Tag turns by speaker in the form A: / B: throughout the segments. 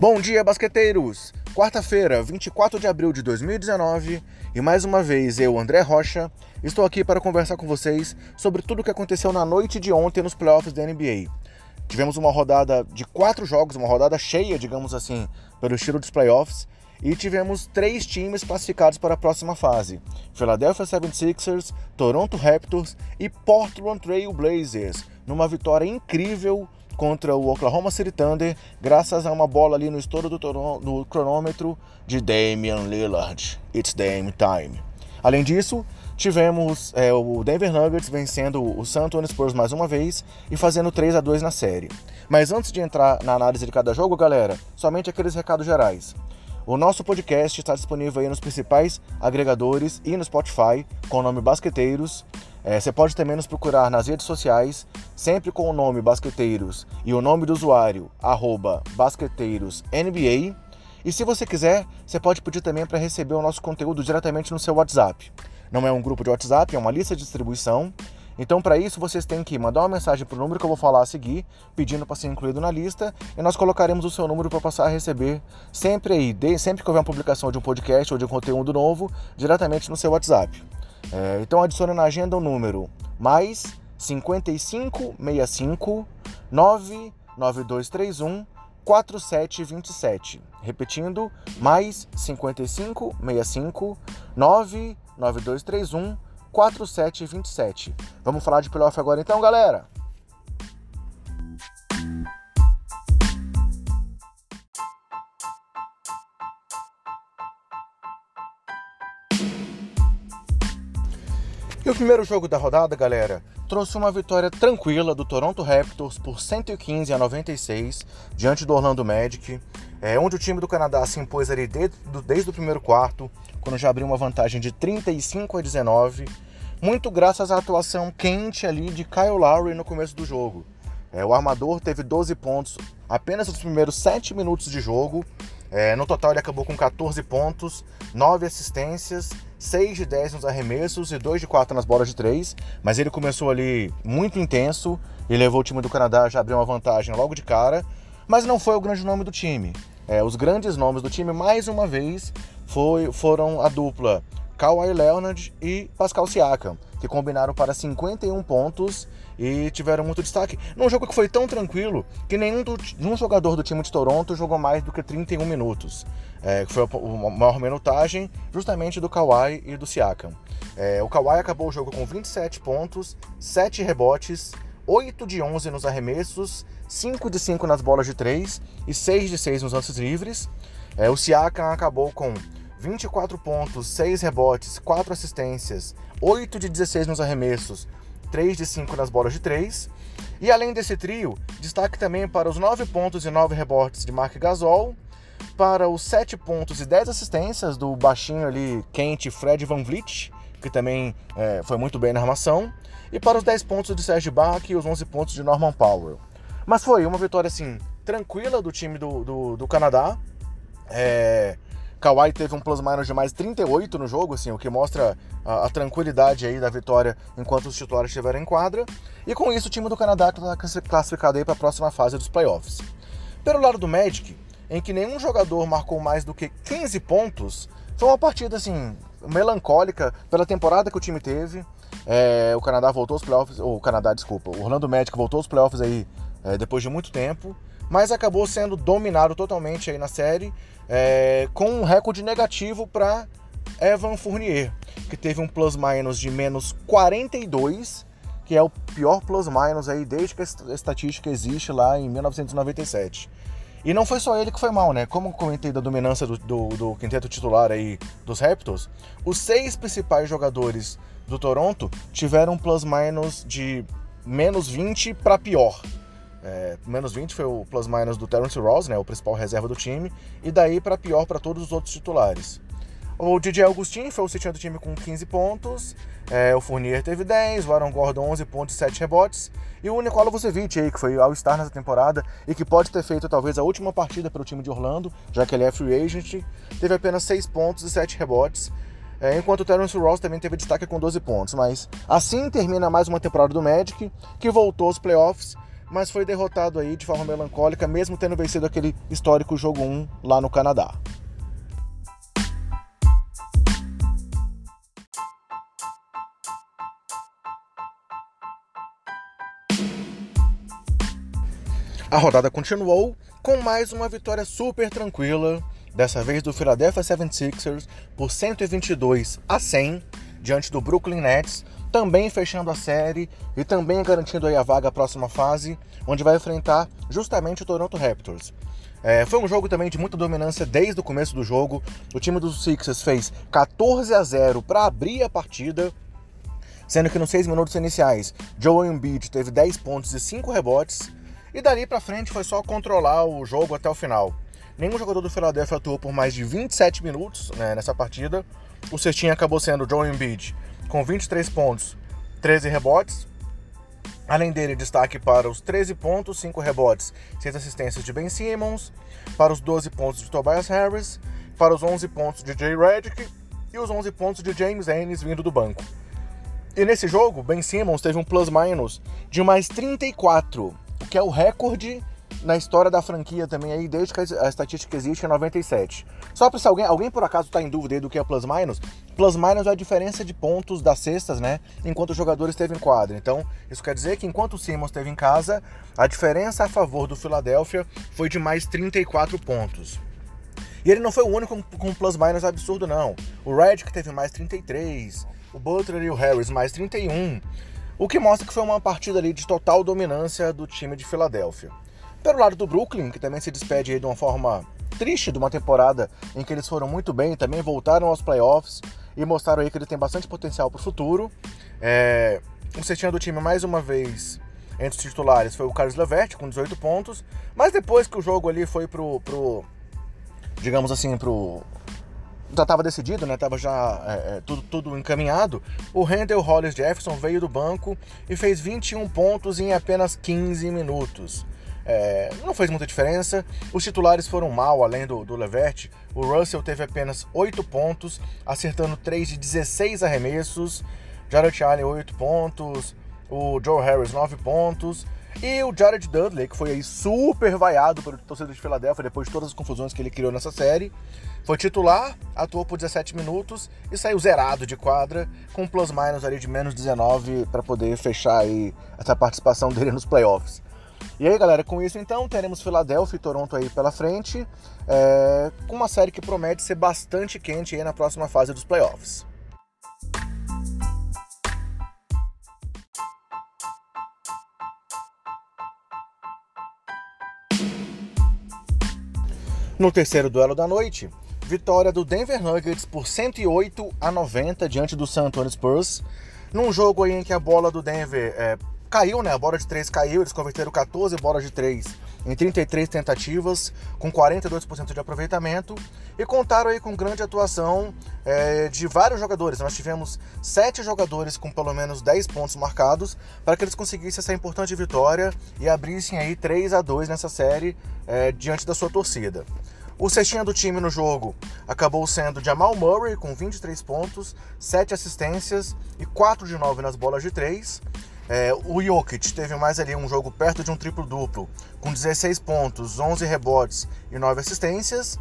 A: Bom dia, basqueteiros! Quarta-feira, 24 de abril de 2019, e mais uma vez eu, André Rocha, estou aqui para conversar com vocês sobre tudo o que aconteceu na noite de ontem nos playoffs da NBA. Tivemos uma rodada de quatro jogos, uma rodada cheia, digamos assim, pelo estilo dos playoffs, e tivemos três times classificados para a próxima fase: Philadelphia 76ers, Toronto Raptors e Portland Trail Blazers, numa vitória incrível contra o Oklahoma City Thunder, graças a uma bola ali no estouro do, do cronômetro de Damian Lillard. It's Dame time. Além disso, tivemos é, o Denver Nuggets vencendo o San Antonio Spurs mais uma vez e fazendo 3 a 2 na série. Mas antes de entrar na análise de cada jogo, galera, somente aqueles recados gerais. O nosso podcast está disponível aí nos principais agregadores e no Spotify com o nome Basqueteiros. É, você pode também nos procurar nas redes sociais, sempre com o nome Basqueteiros e o nome do usuário, arroba BasqueteirosNBA. E se você quiser, você pode pedir também para receber o nosso conteúdo diretamente no seu WhatsApp. Não é um grupo de WhatsApp, é uma lista de distribuição. Então, para isso, vocês têm que mandar uma mensagem para o número que eu vou falar a seguir, pedindo para ser incluído na lista, e nós colocaremos o seu número para passar a receber sempre aí, sempre que houver uma publicação de um podcast ou de um conteúdo novo, diretamente no seu WhatsApp. É, então, adicione na agenda o número mais 5565 99231 4727. Repetindo, mais 5565 99231 4727. Vamos falar de playoff agora então, galera? O primeiro jogo da rodada, galera, trouxe uma vitória tranquila do Toronto Raptors por 115 a 96 diante do Orlando Magic, é, onde o time do Canadá se impôs ali desde, desde o primeiro quarto, quando já abriu uma vantagem de 35 a 19 muito graças à atuação quente ali de Kyle Lowry no começo do jogo. É, o armador teve 12 pontos apenas nos primeiros 7 minutos de jogo. É, no total ele acabou com 14 pontos, 9 assistências, 6 de 10 nos arremessos e 2 de 4 nas bolas de 3. Mas ele começou ali muito intenso e levou o time do Canadá já abriu uma vantagem logo de cara. Mas não foi o grande nome do time. É, os grandes nomes do time, mais uma vez, foi, foram a dupla Kawhi Leonard e Pascal Siakam, que combinaram para 51 pontos e tiveram muito destaque. Num jogo que foi tão tranquilo que nenhum, do, nenhum jogador do time de Toronto jogou mais do que 31 minutos. É, foi a, maior minutagem justamente do Kawhi e do Siakam. É, o Kawhi acabou o jogo com 27 pontos, 7 rebotes, 8 de 11 nos arremessos, 5 de 5 nas bolas de 3 e 6 de 6 nos lances livres. É, o Siakam acabou com 24 pontos, 6 rebotes, 4 assistências, 8 de 16 nos arremessos, 3 de 5 nas bolas de 3. E além desse trio, destaque também para os 9 pontos e 9 rebotes de Mark Gasol, para os 7 pontos e 10 assistências do baixinho ali quente Fred Van Vliet, que também é, foi muito bem na armação, e para os 10 pontos de Serge Bach e os 11 pontos de Norman Powell. Mas foi uma vitória assim tranquila do time do, do, do Canadá. É, Kawhi teve um plus-minus de mais 38 no jogo, assim, o que mostra a, a, tranquilidade aí da vitória enquanto os titulares estiveram em quadra. E com isso o time do Canadá está classificado aí para a próxima fase dos playoffs. Pelo lado do Magic, em que nenhum jogador marcou mais do que 15 pontos, foi uma partida assim melancólica pela temporada que o time teve. É, o Canadá voltou aos playoffs, o Canadá, desculpa, o Orlando Magic voltou aos playoffs aí é, depois de muito tempo mas acabou sendo dominado totalmente aí na série, é, com um recorde negativo para Evan Fournier, que teve um plus-minus de menos 42, que é o pior plus-minus aí desde que a estatística existe lá em 1997. E não foi só ele que foi mal, né? Como comentei da dominância do, do, do quinteto titular aí dos Raptors, os seis principais jogadores do Toronto tiveram plus-minus de menos 20 para pior. É, menos 20 foi o plus-minus do Terence Ross, né, o principal reserva do time, e daí para pior para todos os outros titulares. O DJ Augustin foi o setião do time com 15 pontos, é, o Fournier teve 10, o Aaron Gordon 11 pontos e 7 rebotes, e o Nikola Vucevic aí, que foi All-Star nessa temporada e que pode ter feito talvez a última partida pelo time de Orlando, já que ele é free agent, teve apenas 6 pontos e 7 rebotes, é, enquanto o Terence Ross também teve destaque com 12 pontos. Mas assim termina mais uma temporada do Magic, que voltou aos playoffs mas foi derrotado aí de forma melancólica, mesmo tendo vencido aquele histórico jogo 1 lá no Canadá. A rodada continuou com mais uma vitória super tranquila, dessa vez do Philadelphia 76ers por 122 a 100 diante do Brooklyn Nets, também fechando a série e também garantindo a vaga à próxima fase, onde vai enfrentar justamente o Toronto Raptors. É, foi um jogo também de muita dominância desde o começo do jogo. O time dos Sixers fez 14 a 0 para abrir a partida, sendo que nos seis minutos iniciais, Joel Embiid teve 10 pontos e 5 rebotes. E dali para frente foi só controlar o jogo até o final. Nenhum jogador do Philadelphia atuou por mais de 27 minutos né, nessa partida. O cestinho acabou sendo Joel Embiid, com 23 pontos, 13 rebotes. Além dele, destaque para os 13 pontos, 5 rebotes, 6 assistências de Ben Simmons, para os 12 pontos de Tobias Harris, para os 11 pontos de Jay Redick e os 11 pontos de James Ennis vindo do banco. E nesse jogo, Ben Simmons teve um plus-minus de mais 34 que é o recorde na história da franquia também aí, desde que a estatística existe em 97. Só para se alguém, alguém por acaso está em dúvida aí do que é plus minus, plus minus é a diferença de pontos das cestas, né, enquanto o jogador esteve em quadra. Então, isso quer dizer que enquanto o Simmons esteve em casa, a diferença a favor do Philadelphia foi de mais 34 pontos. E ele não foi o único com plus minus absurdo não. O Redick teve mais 33, o Butler e o Harris mais 31. O que mostra que foi uma partida ali de total dominância do time de Filadélfia. Pelo lado do Brooklyn, que também se despede de uma forma triste de uma temporada em que eles foram muito bem, também voltaram aos playoffs e mostraram aí que ele tem bastante potencial para o futuro. É... O cestinha do time, mais uma vez, entre os titulares, foi o Carlos Levert, com 18 pontos, mas depois que o jogo ali foi pro, pro digamos assim, pro já estava decidido, né? Tava já é, é, tudo, tudo encaminhado. O Randall Hollis Jefferson veio do banco e fez 21 pontos em apenas 15 minutos. É, não fez muita diferença. Os titulares foram mal, além do, do Levert. O Russell teve apenas 8 pontos, acertando 3 de 16 arremessos. Jared Allen, 8 pontos. O Joe Harris, 9 pontos. E o Jared Dudley, que foi aí super vaiado pelo torcedor de Filadélfia depois de todas as confusões que ele criou nessa série, foi titular, atuou por 17 minutos e saiu zerado de quadra, com um plus-minus ali de menos 19 para poder fechar aí essa participação dele nos playoffs. E aí, galera, com isso então teremos Filadélfia e Toronto aí pela frente, é, com uma série que promete ser bastante quente aí na próxima fase dos playoffs. No terceiro duelo da noite, vitória do Denver Nuggets por 108 a 90 diante do San Antonio Spurs, num jogo aí em que a bola do Denver é, caiu, né? A bola de 3 caiu, eles converteram 14 bolas de 3 em 33 tentativas, com 42% de aproveitamento, e contaram aí com grande atuação é, de vários jogadores. Nós tivemos sete jogadores com pelo menos 10 pontos marcados para que eles conseguissem essa importante vitória e abrissem aí 3 a 2 nessa série é, diante da sua torcida. O cestinha do time no jogo acabou sendo Jamal Murray com 23 pontos, 7 assistências e 4 de 9 nas bolas de 3. É, o Jokic teve mais ali um jogo perto de um triplo-duplo, com 16 pontos, 11 rebotes e 9 assistências.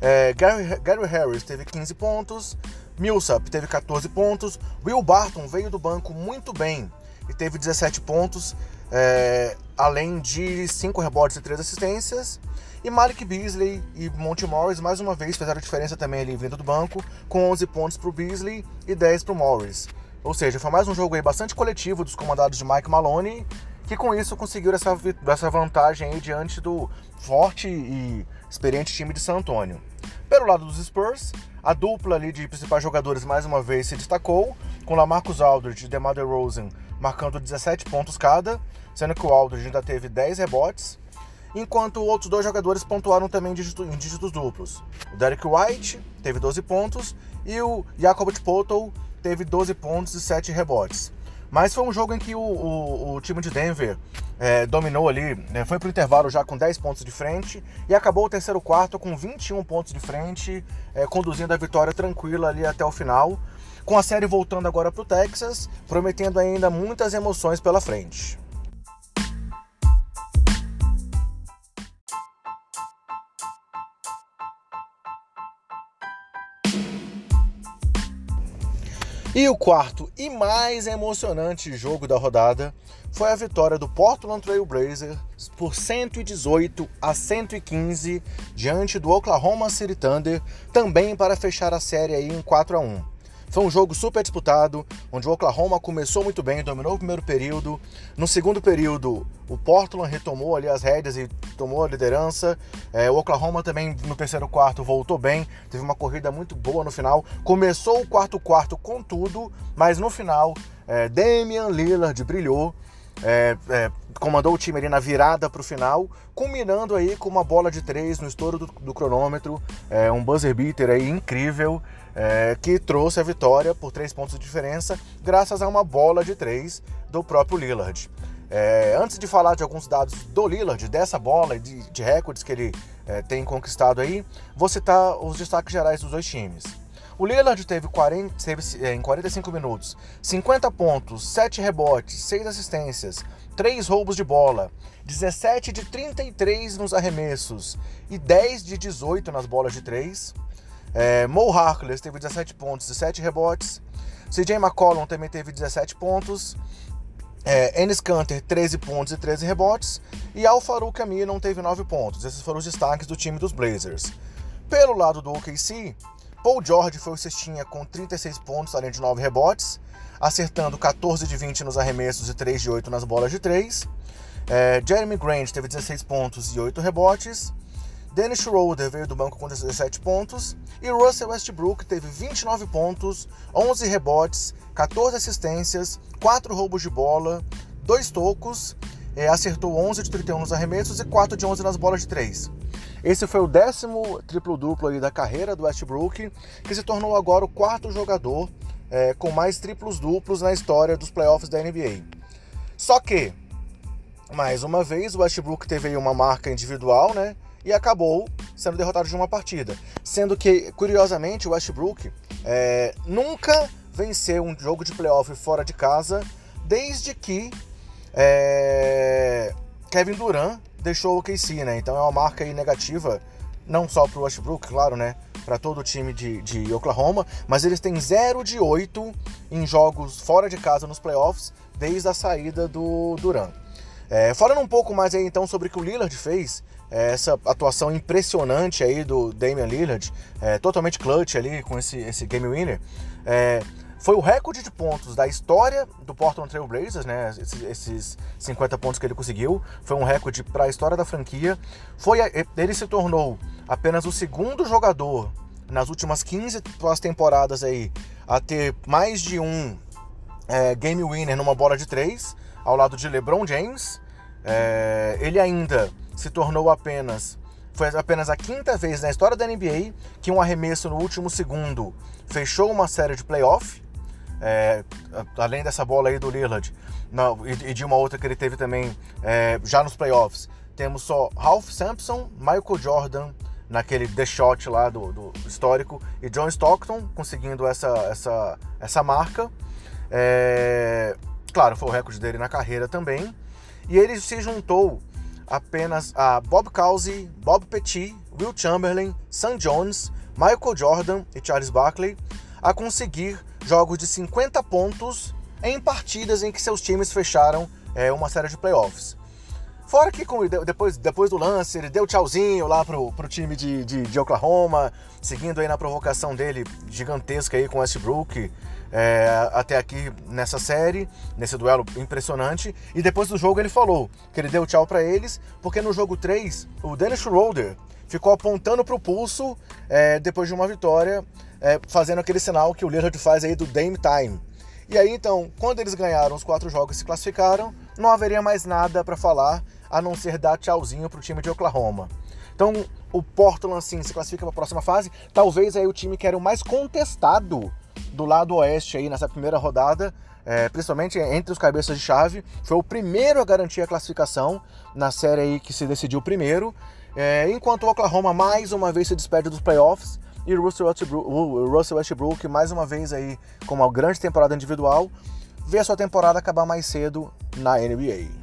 A: É, Gary, Gary Harris teve 15 pontos, Millsap teve 14 pontos, Will Barton veio do banco muito bem e teve 17 pontos, é, além de 5 rebotes e 3 assistências. E Malik Beasley e Monty Morris mais uma vez fizeram diferença também ali vindo do banco, com 11 pontos para o Beasley e 10 para o Morris. Ou seja, foi mais um jogo aí bastante coletivo dos comandados de Mike Maloney, que com isso conseguiram essa, essa vantagem aí diante do forte e experiente time de San Antonio. Pelo lado dos Spurs, a dupla ali de principais jogadores mais uma vez se destacou, com Lamarcus Aldridge e DeMar DeRozan marcando 17 pontos cada, sendo que o Aldridge ainda teve 10 rebotes, enquanto outros dois jogadores pontuaram também em dígitos duplos. O Derek White teve 12 pontos e o Jakob Poeltl teve 12 pontos e 7 rebotes. Mas foi um jogo em que o, o, o time de Denver é, dominou ali, né, foi para o intervalo já com 10 pontos de frente e acabou o terceiro quarto com 21 pontos de frente, é, conduzindo a vitória tranquila ali até o final, com a série voltando agora para o Texas, prometendo ainda muitas emoções pela frente. E o quarto e mais emocionante jogo da rodada foi a vitória do Portland Trail Blazers por 118 a 115 diante do Oklahoma City Thunder, também para fechar a série em 4 a 1. Foi um jogo super disputado, onde o Oklahoma começou muito bem, dominou o primeiro período. No segundo período, o Portland retomou ali as rédeas e tomou a liderança. É, o Oklahoma também no terceiro quarto voltou bem, teve uma corrida muito boa no final. Começou o quarto quarto com tudo, mas no final, é, Damian Lillard brilhou. É, é, comandou o time ali na virada para o final, culminando aí com uma bola de três no estouro do, do cronômetro, é, um buzzer beater aí incrível é, que trouxe a vitória por três pontos de diferença, graças a uma bola de três do próprio Lillard. É, antes de falar de alguns dados do Lillard, dessa bola e de, de, recordes que ele é, tem conquistado aí, vou citar os destaques gerais dos dois times. O Lillard teve, 40, teve é, em 45 minutos 50 pontos, 7 rebotes, 6 assistências, 3 roubos de bola, 17 de 33 nos arremessos e 10 de 18 nas bolas de 3. É, Mo Harkless teve 17 pontos e 7 rebotes. CJ McCollum também teve 17 pontos. É, Ennis Canter, 13 pontos e 13 rebotes. E Al Farouk Amir teve 9 pontos. Esses foram os destaques do time dos Blazers. Pelo lado do OKC, Paul George foi o cestinha com 36 pontos, além de 9 rebotes, acertando 14 de 20 nos arremessos e 3 de 8 nas bolas de 3. É, Jeremy Grant teve 16 pontos e 8 rebotes. Dennis Schroeder veio do banco com 17 pontos e Russell Westbrook teve 29 pontos, 11 rebotes, 14 assistências, 4 roubos de bola, 2 tocos, é, acertou 11 de 31 nos arremessos e 4 de 11 nas bolas de 3. Esse foi o décimo triplo-duplo da carreira do Westbrook, que se tornou agora o quarto jogador é, com mais triplos-duplos na história dos playoffs da NBA. Só que, mais uma vez, o Westbrook teve uma marca individual, né? e acabou sendo derrotado de uma partida. Sendo que, curiosamente, o Westbrook é, nunca venceu um jogo de playoff fora de casa desde que é, Kevin Durant deixou o KC, né? Então é uma marca negativa, não só para o Westbrook, claro, né? Para todo o time de, de Oklahoma, mas eles têm 0 de 8 em jogos fora de casa nos playoffs desde a saída do Durant. É, falando um pouco mais aí então sobre o que o Lillard fez, é, essa atuação impressionante aí do Damian Lillard, é, totalmente clutch ali com esse, esse game winner, é, foi o recorde de pontos da história do Portland Trail Blazers, né? Esses, esses 50 pontos que ele conseguiu, foi um recorde para a história da franquia. Foi ele se tornou apenas o segundo jogador nas últimas 15 temporadas aí a ter mais de um é, game winner numa bola de três, ao lado de LeBron James. É, ele ainda se tornou apenas foi apenas a quinta vez na história da NBA que um arremesso no último segundo fechou uma série de playoff. É, além dessa bola aí do Lillard não, e, e, de uma outra que ele teve também é, já nos playoffs, temos só Ralph Sampson, Michael Jordan naquele The Shot lá do, do histórico e John Stockton conseguindo essa, essa, essa marca. É, claro, foi o recorde dele na carreira também. E ele se juntou apenas a Bob Cousy, Bob Petit, Will Chamberlain, Sam Jones, Michael Jordan e Charles Barkley a conseguir jogos de 50 pontos em partidas em que seus times fecharam é, uma série de playoffs. Fora que com, depois, depois do lance, ele deu tchauzinho lá pro, pro time de, de, de Oklahoma, seguindo aí na provocação dele gigantesca aí com Westbrook é, até aqui nessa série, nesse duelo impressionante. E depois do jogo ele falou que ele deu tchau para eles, porque no jogo 3 o Dennis Schroeder ficou apontando pro pulso é, depois de uma vitória, é, fazendo aquele sinal que o Lillard faz aí do Dame Time. E aí então, quando eles ganharam os quatro jogos e se classificaram, não haveria mais nada para falar a não ser dar tchauzinho pro time de Oklahoma. Então, o Portland, assim, se classifica para a próxima fase. Talvez aí o time que era o mais contestado do lado oeste aí nessa primeira rodada, é, principalmente entre os cabeças de chave. Foi o primeiro a garantir a classificação na série aí que se decidiu primeiro. É, enquanto o Oklahoma mais uma vez se despede dos playoffs e o Russell Westbrook, Russell Westbrook mais uma vez aí com uma grande temporada individual, vê a sua temporada acabar mais cedo na NBA.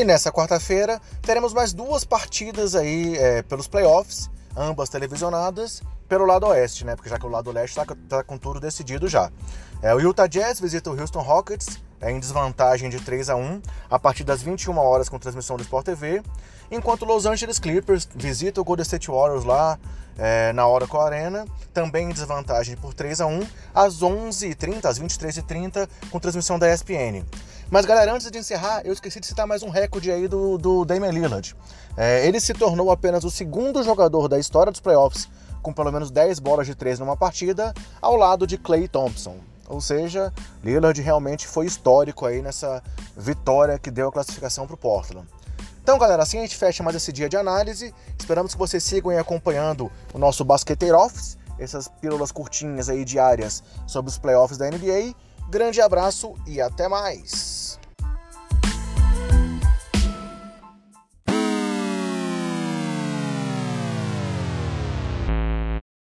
A: E nessa quarta-feira teremos mais duas partidas aí é, pelos playoffs, ambas televisionadas, pelo lado oeste, né? Porque já que o lado leste está tá com tudo decidido já. É, o Utah Jazz visita o Houston Rockets em desvantagem de 3 a 1 a partir das 21 horas com transmissão do Sport TV, enquanto Los Angeles Clippers visita o Golden State Warriors lá é, na Oracle Arena, também em desvantagem por 3 a 1 às 11h30, às 23h30, com transmissão da ESPN. Mas galera, antes de encerrar, eu esqueci de citar mais um recorde aí do, do Damian Lillard. É, ele se tornou apenas o segundo jogador da história dos playoffs com pelo menos 10 bolas de 3 numa partida, ao lado de Clay Thompson. Ou seja, Lillard realmente foi histórico aí nessa vitória que deu a classificação para o Portland. Então, galera, assim a gente fecha mais esse dia de análise. Esperamos que vocês sigam acompanhando o nosso Basqueteiro Office, essas pílulas curtinhas aí diárias sobre os playoffs da NBA. Grande abraço e até mais!